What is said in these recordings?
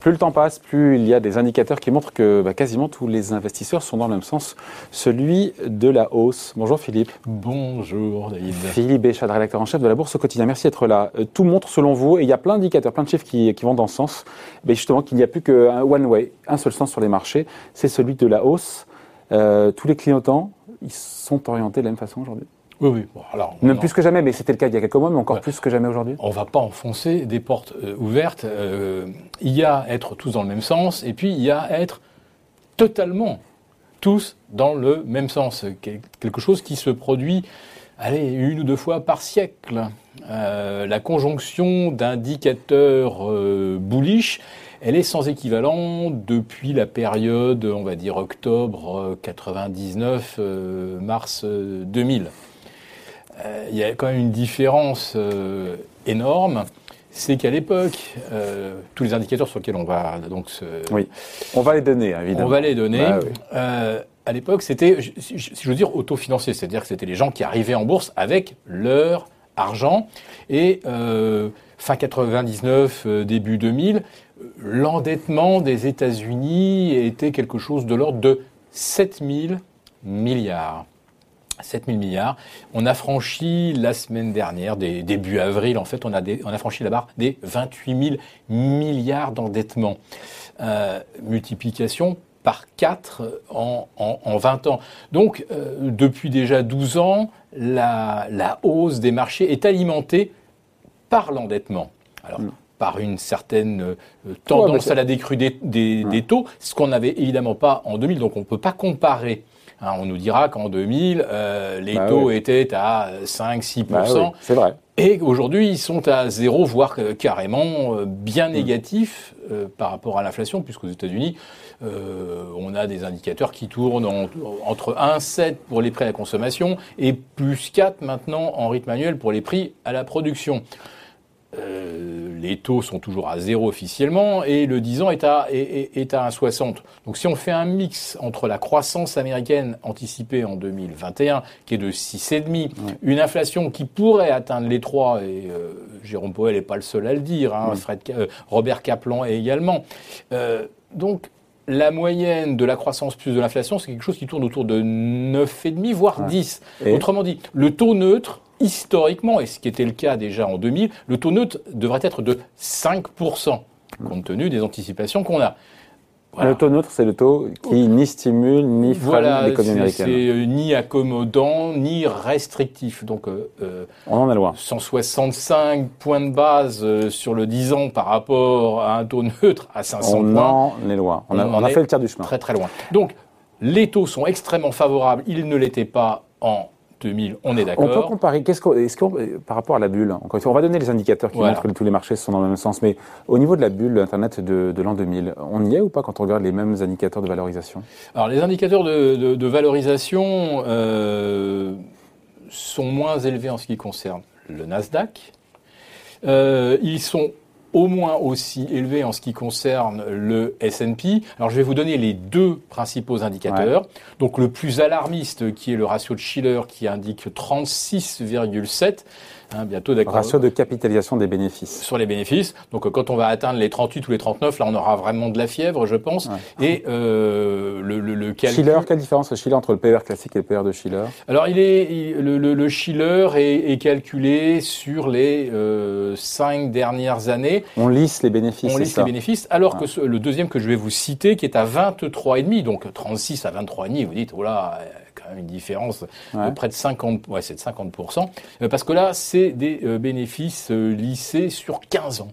Plus le temps passe, plus il y a des indicateurs qui montrent que bah, quasiment tous les investisseurs sont dans le même sens, celui de la hausse. Bonjour Philippe. Bonjour David. Philippe Béchat, rédacteur en chef de la Bourse au quotidien. Merci d'être là. Euh, tout montre selon vous, et il y a plein d'indicateurs, plein de chiffres qui, vont dans ce sens, mais justement qu'il n'y a plus qu'un one way, un seul sens sur les marchés, c'est celui de la hausse. Euh, tous les clignotants, ils sont orientés de la même façon aujourd'hui? Oui, oui. alors, Même plus que jamais, mais c'était le cas il y a quelques mois, mais encore plus que jamais aujourd'hui. On ne va pas enfoncer des portes euh, ouvertes. Euh, il y a être tous dans le même sens, et puis il y a être totalement tous dans le même sens. Quelque chose qui se produit, allez, une ou deux fois par siècle. Euh, la conjonction d'indicateurs bullish, elle est sans équivalent depuis la période, on va dire octobre 99, mars 2000. Euh, il y a quand même une différence euh, énorme c'est qu'à l'époque, euh, tous les indicateurs sur lesquels on va donc se... Oui, on va les donner, évidemment. On va les donner. Bah à l'époque, c'était, si je veux dire, autofinancé, c'est-à-dire que c'était les gens qui arrivaient en bourse avec leur argent. Et fin 99, début 2000, l'endettement des États-Unis était quelque chose de l'ordre de 7000 milliards. 7 000 milliards. On a franchi la semaine dernière, début avril, en fait, on a, on a franchi la barre des 28 000 milliards d'endettement. Euh, multiplication par 4 en, en, 20 ans. Donc, euh, depuis déjà 12 ans, la, la, hausse des marchés est alimentée par l'endettement. Alors, mm. par une certaine euh, tendance à la décrue des, des, des taux, ce qu'on n'avait évidemment pas en 2000, donc on ne peut pas comparer Hein, on nous dira qu'en 2000, euh, les bah taux étaient à 5-6%. Bah c'est vrai. Et aujourd'hui, ils sont à zéro, voire carrément euh, bien mm. négatifs euh, par rapport à l'inflation, puisqu'aux États-Unis, on a des indicateurs qui tournent entre 1,7 pour les prix à la consommation et plus 4 maintenant en rythme annuel pour les prix à la production. Euh, les taux sont toujours à zéro officiellement et le 10 ans est à, est, à 1,60. Donc si on fait un mix entre la croissance américaine anticipée en 2021, qui est de 6,5, une inflation qui pourrait atteindre les 3, et euh, Jérôme Powell n'est pas le seul à le dire, hein, Fred, euh, Robert Kaplan également. donc la moyenne de la croissance plus de l'inflation, c'est quelque chose qui tourne autour de 9,5, voire 10. Autrement dit, le taux neutre historiquement, et ce qui était le cas déjà en 2000, le taux neutre devrait être de 5%, compte tenu des anticipations qu'on a. Le taux neutre, c'est le taux qui ni stimule ni freine voilà, l'économie américaine. C'est euh, ni accommodant ni restrictif. Donc, euh, euh on en est loin. 165 points de base euh, sur le 10 ans par rapport à un taux neutre à 500 on points. On en est loin. On, a, a fait le tiers du chemin. Très très loin. Donc, les taux sont extrêmement favorables. Ils ne l'étaient pas en 2000, on est d'accord. On peut comparer, qu'est-ce est par rapport à la bulle, encore on va donner les indicateurs qui montrent que tous les marchés sont dans le même sens, mais au niveau de la bulle Internet de, l'an 2000, on y est ou pas quand on regarde les mêmes indicateurs de valorisation? Alors les indicateurs de, valorisation euh, sont moins élevés en ce qui concerne le Nasdaq. Euh, ils sont au moins aussi élevé en ce qui concerne le S&P. Alors je vais vous donner les deux principaux indicateurs. Donc le plus alarmiste qui est le ratio de Schiller qui indique 36,7 Hein, bientôt d'accord. Ratio de capitalisation des bénéfices. Sur les bénéfices. Donc euh, quand on va atteindre les 38 ou les 39, là on aura vraiment de la fièvre, je pense. Et euh, le, le, le calcul... Schiller, quelle différence Schiller entre le PER classique et le PER de Schiller? Alors il est le, le, Schiller est, est, calculé sur les euh, 5 dernières années. On lisse les bénéfices. On lisse les bénéfices, alors que le deuxième que je vais vous citer, qui est à 23,5, donc 36 à 23,5, vous dites, voilà, une différence de près de 50, ouais, c'est de 50%, euh, parce que là, c'est des euh, bénéfices euh, lissés sur 15 ans.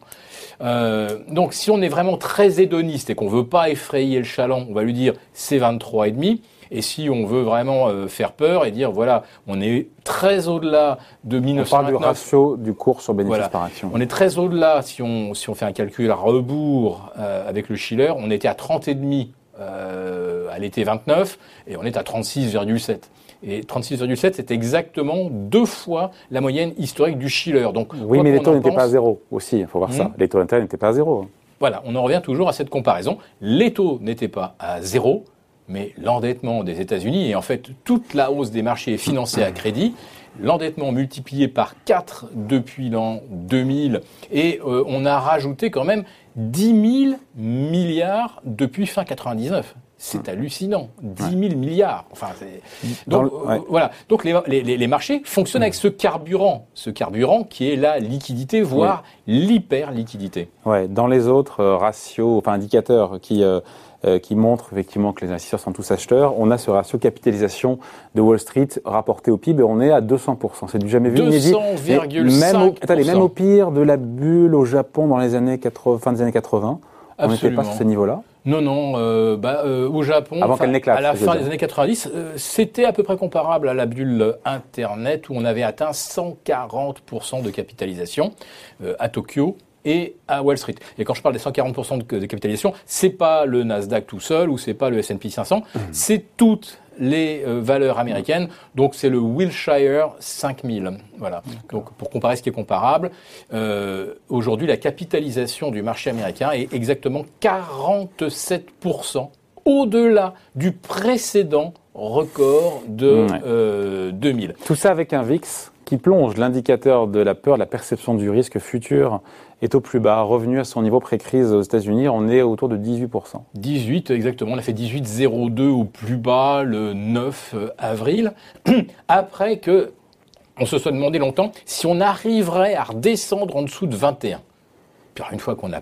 donc, si on est vraiment très hédoniste et qu'on veut pas effrayer le chaland, on va lui dire c'est 23,5. Et si on veut vraiment faire peur et dire voilà, on est très au-delà de 1929. On parle du ratio du cours sur bénéfice par action. On est très au-delà si on, si on fait un calcul à rebours avec le Schiller. On était à 30,5 euh, à l'été 29 et on est à 36,7. Et 36,7, c'est exactement deux fois la moyenne historique du Schiller. Donc, oui, mais les taux n'étaient pas à zéro aussi, il faut voir ça. Hmm. Les taux d'intérêt n'étaient pas à zéro. Voilà, on en revient toujours à cette comparaison. Les taux n'étaient pas à zéro, mais l'endettement des États-Unis, et en fait toute la hausse des marchés financés à crédit, l'endettement multiplié par 4 depuis l'an 2000, et euh, on a rajouté quand même 10 000 milliards depuis fin 99. C'est hallucinant. 10 000 milliards. Enfin, donc, euh, voilà. Donc, les, les, les, marchés fonctionnent avec ce carburant. Ce carburant qui est la liquidité, voire l'hyper-liquidité. Ouais. Dans les autres euh, ratios, enfin indicateurs qui, euh, qui montrent effectivement que les investisseurs sont tous acheteurs, on a ce ratio capitalisation de Wall Street rapporté au PIB et on est à 200%. C'est du jamais vu. 200,5%. Même, même au pire de la bulle au Japon dans les années 80, fin des années 80. On n'était pas sur ce niveau-là. Non, non. Euh, bah, euh, au Japon, Avant à la fin des années 90, euh, c'était à peu près comparable à la bulle Internet où on avait atteint 140% de capitalisation à Tokyo et à Wall Street. Et quand je parle des 140% de, de capitalisation, c'est pas le Nasdaq tout seul ou c'est pas le S&P 500, mmh. c'est toutes les euh, valeurs américaines. Donc c'est le Wilshire 5000. Voilà. Donc pour comparer ce qui est comparable, euh, aujourd'hui la capitalisation du marché américain est exactement 47% au-delà du précédent record de 2000. Euh, Tout ça avec un VIX qui plonge l'indicateur de la peur, la perception du risque futur est au plus bas, revenu à son niveau pré-crise aux États-Unis, on est autour de 18%. 18 exactement, on a fait 18,02 au plus bas le 9 euh, avril, après que on se soit demandé longtemps si on arriverait à redescendre en dessous de 21. Puis une fois qu'on a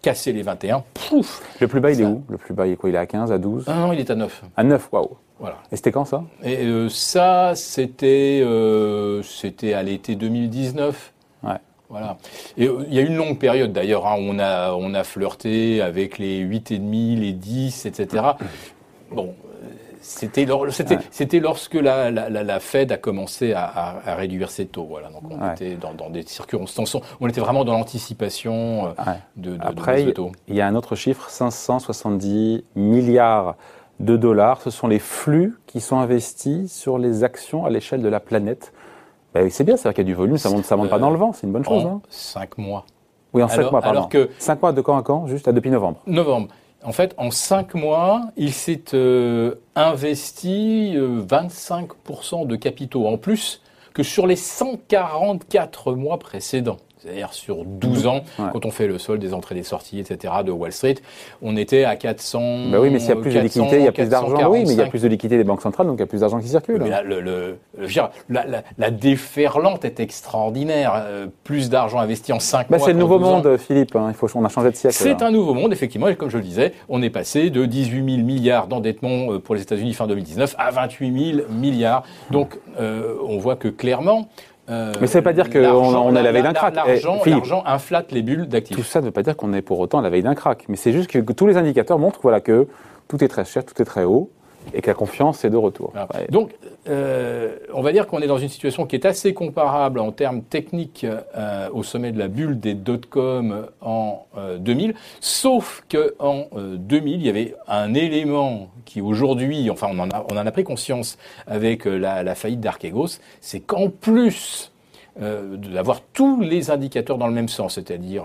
cassé les 21, pouf Le plus bas, il est où? Le plus bas, il est quoi? Il est à 15, à 12 Ah non, il est à 9. À 9, waouh voilà. Et c'était quand ça? Et euh, ça, c'était euh, c'était à l'été 2019. Ouais. Voilà. Et euh, il y a une longue période d'ailleurs, hein, on, a, on a flirté avec les 8,5, les 10, etc. Bon, c'était c'était lorsque la, la, la, Fed a commencé à, à, réduire ses taux. Voilà. Donc on était dans, dans, des circonstances, on était vraiment dans l'anticipation euh, de, de, Après, de taux. Il y a un autre chiffre, 570 milliards de dollars. Ce sont les flux qui sont investis sur les actions à l'échelle de la planète. Bah c'est bien, c'est-à-dire qu'il y a du volume, ça monte, ça monte pas dans le vent, c'est une bonne chose. En hein. cinq mois. Oui, en cinq mois, pardon. Alors que cinq mois de quand à quand Juste à depuis novembre. Novembre. En fait, en cinq mois, il s'est euh, investi 25% euh, de capitaux en plus que sur les 144 mois précédents c'est-à-dire sur 12 ans, quand on fait le sol des entrées et des sorties, etc., de Wall Street, on était à 400. Bah oui, mais s'il y a plus de liquidité, il y a plus d'argent. Oui, mais il y a plus de liquidité des banques centrales, donc il y a plus d'argent qui circule. Mais le, le, la, la, déferlante est extraordinaire. Euh, plus d'argent investi en 5 bah, mois. C'est le nouveau monde, Philippe. Hein. Il faut, on a changé de siècle. C'est un nouveau monde, effectivement. Et comme je le disais, on est passé de 18 000 milliards d'endettement euh, pour les États-Unis fin 2019 à 28 000 milliards. Donc, euh, on voit que clairement, euh, mais ça ne veut pas dire qu'on on est à la veille d'un crack. L'argent inflate les bulles d'actifs. Tout ça ne veut pas dire qu'on est pour autant à la veille d'un crack. Mais c'est juste que, tous les indicateurs montrent voilà, que tout est très cher, tout est très haut et que la confiance est de retour. Donc, euh, on va dire qu'on est dans une situation qui est assez comparable en termes techniques euh, au sommet de la bulle des dot-com en 2000, sauf qu'en 2000, il y avait un élément qui aujourd'hui, enfin on en, a, on en a pris conscience avec la, la faillite d'Archegos, c'est qu'en plus d'avoir tous les indicateurs dans le même sens, c'est-à-dire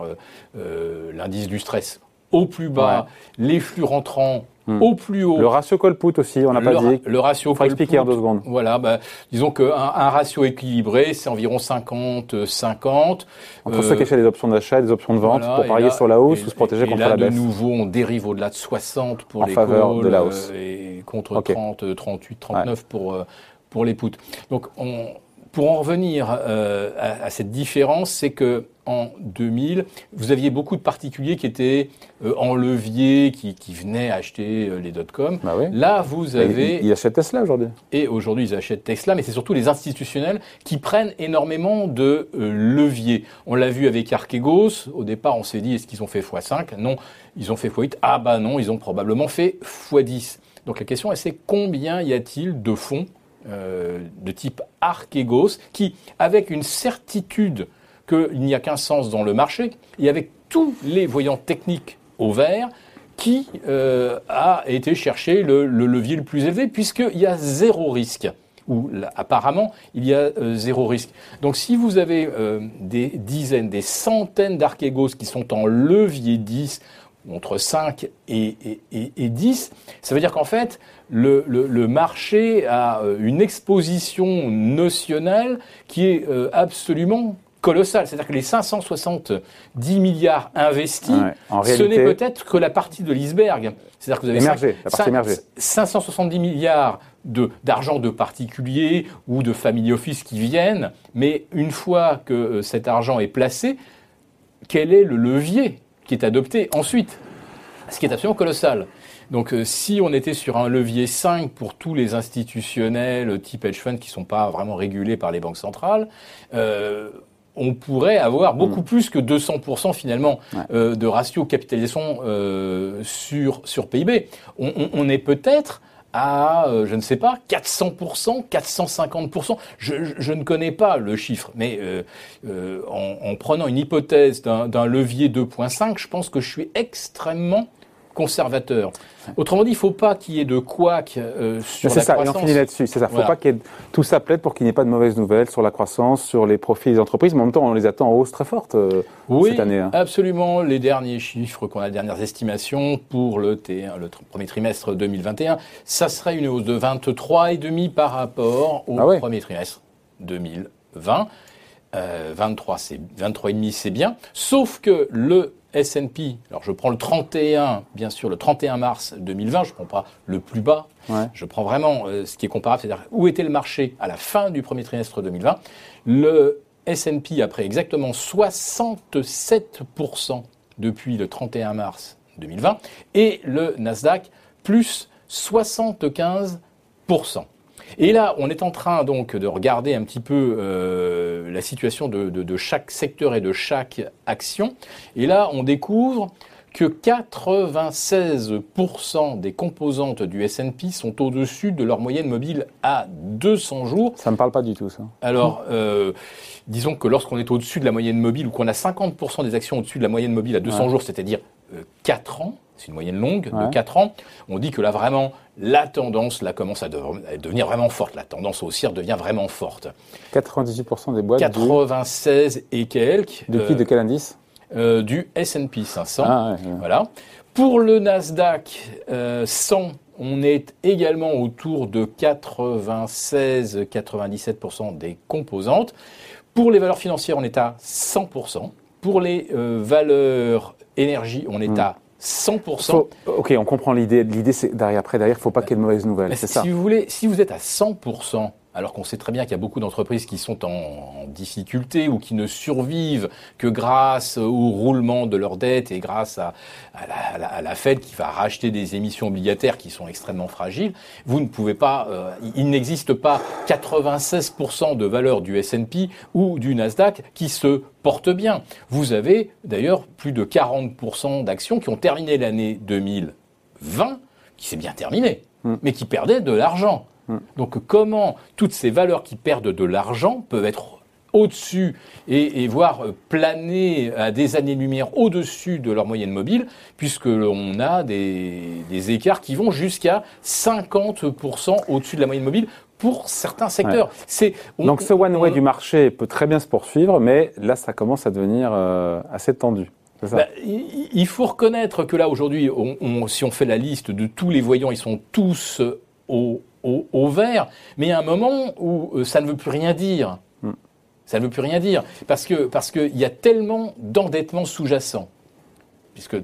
l'indice du stress au plus bas, les flux rentrants hmm. au plus haut. Le ratio call-put aussi, on n'a pas dit. Le ratio call-put. expliquer en deux secondes. Voilà, bah, disons qu'un un ratio équilibré, c'est environ 50-50. Entre ceux qui achètent des options d'achat et des options de vente pour parier sur la hausse ou se protéger contre la baisse. de nouveau, on dérive au-delà de 60 pour en les faveur de la hausse. Euh, et contre 30, 38, 39 pour, euh, pour les puts. Donc, on, pour en revenir euh, à, à, cette différence, c'est que en 2000, vous aviez beaucoup de particuliers qui étaient euh, en levier, qui, qui, venaient acheter euh, les dot-com. Bah oui. Là, vous avez... Ils, achètent Tesla aujourd'hui. Et aujourd'hui, ils achètent Tesla, mais c'est surtout les institutionnels qui prennent énormément de euh, leviers. On l'a vu avec Archegos. Au départ, on s'est dit, est-ce qu'ils ont fait x5 Non, ils ont fait x8. Ah bah non, ils ont probablement fait x10. Donc la question, c'est combien y a-t-il de fonds euh, de type Archegos qui, avec une certitude qu'il n'y a qu'un sens dans le marché, et avec tous les voyants techniques au vert, qui euh, a été chercher le, levier le plus élevé, puisqu'il y a zéro risque ou apparemment il y a euh, zéro risque. Donc si vous avez des dizaines, des centaines d'archégos qui sont en levier 10 entre 5 et, 10, ça veut dire qu'en fait, le, marché a euh, une exposition notionnelle qui est euh, absolument colossal. C'est-à-dire que les 570 milliards investis, Ouais. En ce n'est peut-être que la partie de l'iceberg. C'est-à-dire que vous avez Émergée, cinq- la partie cinq- émergée. 570 milliards d'argent de, particuliers ou de family office qui viennent, mais une fois que euh, cet argent est placé, quel est le levier qui est adopté ensuite Ce qui est absolument colossal. Donc euh, si on était sur un levier 5 pour tous les institutionnels euh, type hedge fund qui ne sont pas vraiment régulés par les banques centrales, euh, on pourrait avoir beaucoup plus que 200% finalement Ouais. euh, de ratio capitalisation sur, sur PIB. On, on- on est peut-être à, euh, je ne sais pas, 400%, 450%. Je, je- je ne connais pas le chiffre, mais euh, euh, en, en prenant une hypothèse d'un d'un levier 2.5, je pense que je suis extrêmement conservateur. Autrement dit, il ne faut pas qu'il y ait de couac euh, sur la C'est ça, et on croissance. finit là-dessus. C'est ça. Faut Voilà. pas qu'il y ait tout ça plaide pour qu'il n'y ait pas de mauvaises nouvelles sur la croissance, sur les profits des entreprises. Mais en même temps, on les attend en hausse très forte euh, Oui, cette année. hein. absolument. Les derniers chiffres qu'on a, les dernières estimations pour le, T1, le tr- premier trimestre 2021, ça serait une hausse de 23,5 par rapport au Ah ouais. premier trimestre 2020. Euh, 23, c'est 23,5, c'est bien. Sauf que le S&P, alors je prends le 31, bien sûr, le 31 mars 2020, je prends pas le plus bas, Ouais. je prends vraiment euh, ce qui est comparable, c'est-à-dire où était le marché à la fin du premier trimestre 2020. Le S&P a pris exactement 67% depuis le 31 mars 2020 et le Nasdaq plus 75%. Et là, on est en train donc de regarder un petit peu euh, la situation de, de- de chaque secteur et de chaque action. Et là, on découvre que 96% des composantes du S&P sont au-dessus de leur moyenne mobile à 200 jours. Ça me parle pas du tout, ça. Alors, euh, disons que lorsqu'on est au-dessus de la moyenne mobile ou qu'on a 50% des actions au-dessus de la moyenne mobile à 200 Ouais. jours, c'est-à-dire euh, 4 ans, c'est une moyenne longue Ouais. de 4 ans, on dit que là vraiment, la tendance là commence à, de- à devenir vraiment forte. La tendance haussière devient vraiment forte. 98% des boîtes du- 96 et quelques depuis euh, de quel indice euh, du S&P 500. Ah, ouais, ouais. Voilà. Pour le Nasdaq euh, 100, on est également autour de 96-97% des composantes. Pour les valeurs financières, on est à 100%. Pour les euh, valeurs énergie, on est Hmm. à 100%. Faut- ok, on comprend l'idée. L'idée, c'est derrière, après, derrière, faut pas qu'il y ait de mauvaises nouvelles. Mais C'est si ça. vous voulez, si vous êtes à 100%, alors qu'on sait très bien qu'il y a beaucoup d'entreprises qui sont en, en difficulté ou qui ne survivent que grâce au roulement de leurs dettes et grâce à, à la, à Fed qui va racheter des émissions obligataires qui sont extrêmement fragiles, vous ne pouvez pas, euh, il n'existe pas 96% de valeur du S&P ou du Nasdaq qui se portent bien. Vous avez d'ailleurs plus de 40% d'actions qui ont terminé l'année 2020, qui s'est bien terminée, mais qui perdaient de l'argent. Donc comment toutes ces valeurs qui perdent de l'argent peuvent être au-dessus et, et voire planer à des années-lumière au-dessus de leur moyenne mobile, puisque l'on a des, des écarts qui vont jusqu'à 50% au-dessus de la moyenne mobile pour certains secteurs. C'est on- Donc, ce one-way on- du marché peut très bien se poursuivre, mais là, ça commence à devenir euh, assez tendu. Bah, il faut reconnaître que là, aujourd'hui, on- on- si on fait la liste de tous les voyants, ils sont tous au, au- au vert. Mais il y a un moment où euh, ça ne veut plus rien dire. Ça ne veut plus rien dire. Parce que parce qu'il y a tellement d'endettement sous-jacent. Puisque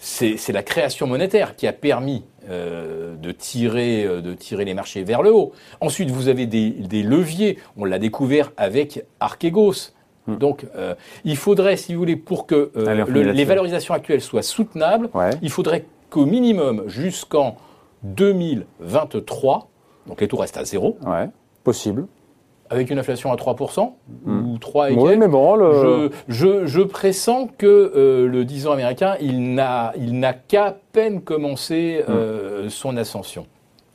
c'est la création monétaire qui a permis euh, de, tirer, euh, de tirer les marchés vers le haut. Ensuite, vous avez des, des leviers. On l'a découvert avec Archegos. Donc, euh, il faudrait, si vous voulez, pour que le- les valorisations actuelles soient soutenables, Ouais. il faudrait qu'au minimum jusqu'en 2023, donc les taux restent à zéro, Ouais, possible. avec une inflation à 3%, ou 3 et Oui, quelques, mais bon, le... je, je, je pressens que euh, le 10 ans américain, il n'a, il n'a qu'à peine commencé euh, son ascension.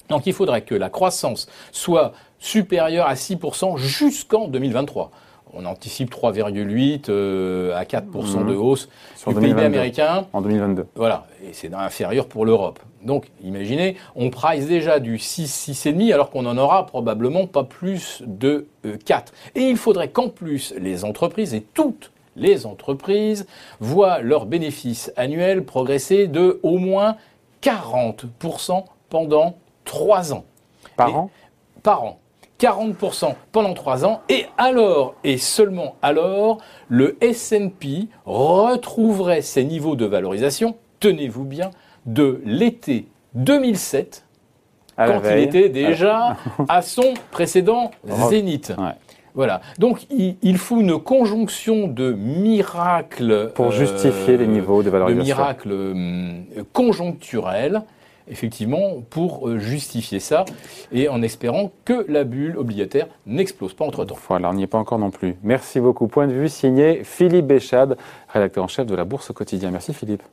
Donc il faudrait que la croissance soit supérieure à 6% jusqu'en 2023. On anticipe 3,8 euh, à 4% de hausse Sur du PIB 2022. américain. en 2022. Voilà, et c'est inférieur pour l'Europe. Donc, imaginez, on price déjà du 6, 6,5 alors qu'on en aura probablement pas plus de euh, 4. Et il faudrait qu'en plus, les entreprises, et toutes les entreprises, voient leurs bénéfices annuels progresser de au moins 40% pendant 3 ans. Par Et- an Par an. 40% pendant 3 ans, et alors, et seulement alors, le S&P retrouverait ses niveaux de valorisation, tenez-vous bien, de l'été 2007, quand il était déjà à son précédent zénith. Voilà. Donc il, faut une conjonction de miracles pour justifier les niveaux de valorisation. De miracles hum, conjoncturels effectivement, pour euh, justifier ça, et en espérant que la bulle obligataire n'explose pas entre-temps. Voilà, on n'y est pas encore non plus. Merci beaucoup. Point de vue signé Philippe Béchade, rédacteur en chef de la Bourse au quotidien. Merci Philippe.